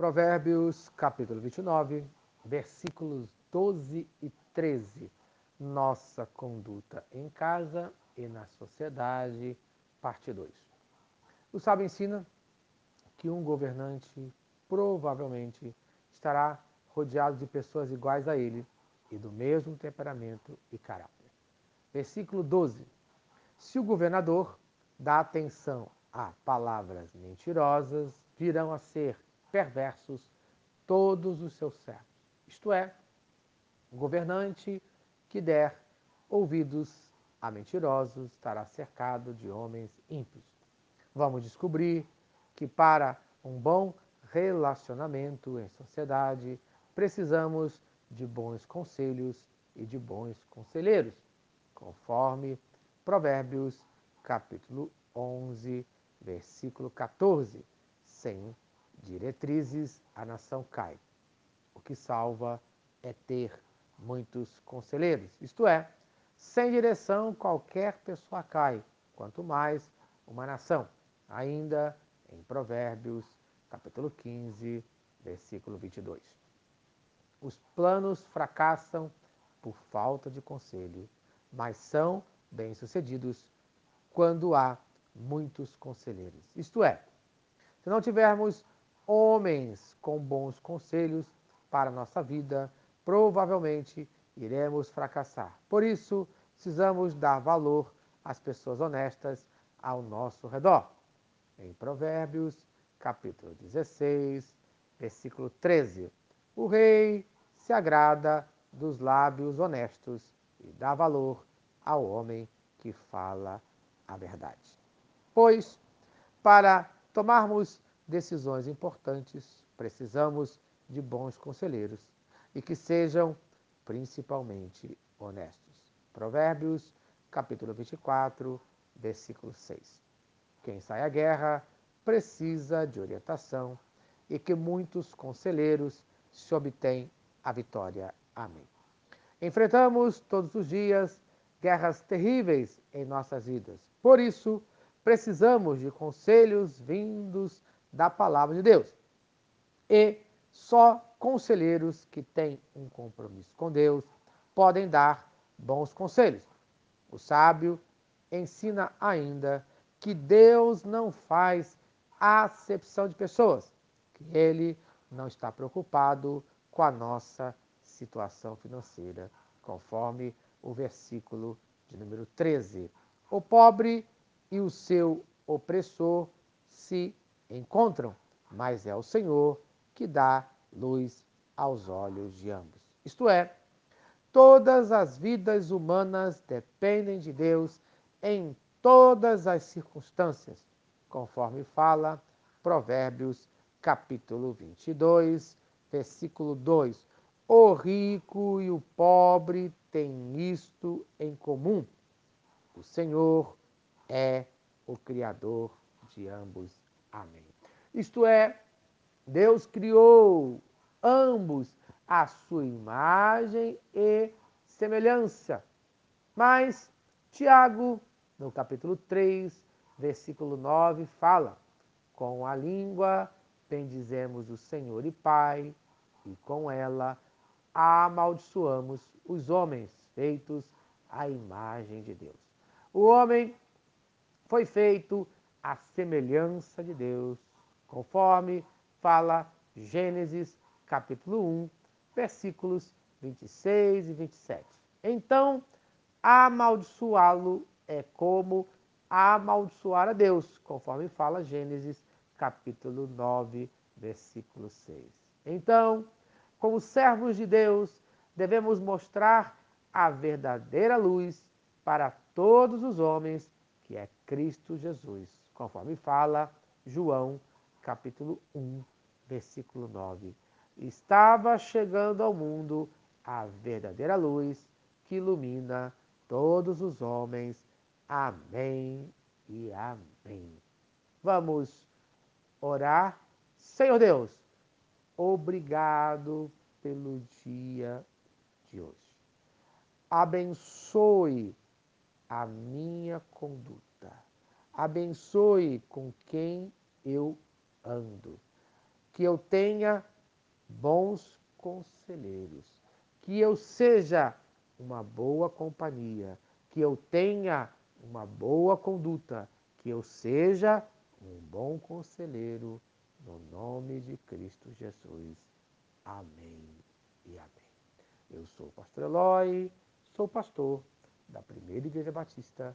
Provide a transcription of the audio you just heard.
Provérbios, capítulo 29, versículos 12 e 13. Nossa conduta em casa e na sociedade, parte 2. O sábio ensina que um governante provavelmente estará rodeado de pessoas iguais a ele e do mesmo temperamento e caráter. Versículo 12. Se o governador dá atenção a palavras mentirosas, virão a ser perversos todos os seus servos. Isto é, o governante que der ouvidos a mentirosos estará cercado de homens ímpios. Vamos descobrir que para um bom relacionamento em sociedade precisamos de bons conselhos e de bons conselheiros, conforme Provérbios capítulo 11, versículo 14. Sem diretrizes, a nação cai. O que salva é ter muitos conselheiros. Isto é, sem direção, qualquer pessoa cai, quanto mais uma nação. Ainda em Provérbios, capítulo 15, versículo 22. Os planos fracassam por falta de conselho, mas são bem-sucedidos quando há muitos conselheiros. Isto é, se não tivermos homens com bons conselhos para nossa vida, provavelmente iremos fracassar. Por isso, precisamos dar valor às pessoas honestas ao nosso redor. Em Provérbios, capítulo 16, versículo 13, o rei se agrada dos lábios honestos e dá valor ao homem que fala a verdade. Pois, para tomarmos decisões importantes, precisamos de bons conselheiros e que sejam principalmente honestos. Provérbios, capítulo 24, versículo 6. Quem sai à guerra precisa de orientação e que muitos conselheiros se obtêm a vitória. Amém. Enfrentamos todos os dias guerras terríveis em nossas vidas. Por isso, precisamos de conselhos vindos da palavra de Deus. E só conselheiros que têm um compromisso com Deus podem dar bons conselhos. O sábio ensina ainda que Deus não faz acepção de pessoas, que ele não está preocupado com a nossa situação financeira, conforme o versículo de número 13. O pobre e o seu opressor se encontram, mas é o Senhor que dá luz aos olhos de ambos. Isto é, todas as vidas humanas dependem de Deus em todas as circunstâncias, conforme fala Provérbios capítulo 22, versículo 2. O rico e o pobre têm isto em comum. O Senhor é o Criador de ambos. Amém. Isto é, Deus criou ambos à sua imagem e semelhança. Mas Tiago, no capítulo 3, versículo 9, fala: Com a língua bendizemos o Senhor e Pai, e com ela amaldiçoamos os homens feitos à imagem de Deus. O homem foi feito à semelhança de Deus, conforme fala Gênesis capítulo 1, versículos 26 e 27. Então, amaldiçoá-lo é como amaldiçoar a Deus, conforme fala Gênesis capítulo 9, versículo 6. Então, como servos de Deus, devemos mostrar a verdadeira luz para todos os homens, que é Cristo Jesus, conforme fala João, capítulo 1, versículo 9. Estava chegando ao mundo a verdadeira luz que ilumina todos os homens. Amém e amém. Vamos orar. Senhor Deus, obrigado pelo dia de hoje. Abençoe a minha conduta. Abençoe com quem eu ando. que eu tenha bons conselheiros, que eu seja uma boa companhia, que eu tenha uma boa conduta, que eu seja um bom conselheiro, no nome de Cristo Jesus. Amém e amém. Eu sou o pastor Eloy, sou pastor da Primeira Igreja Batista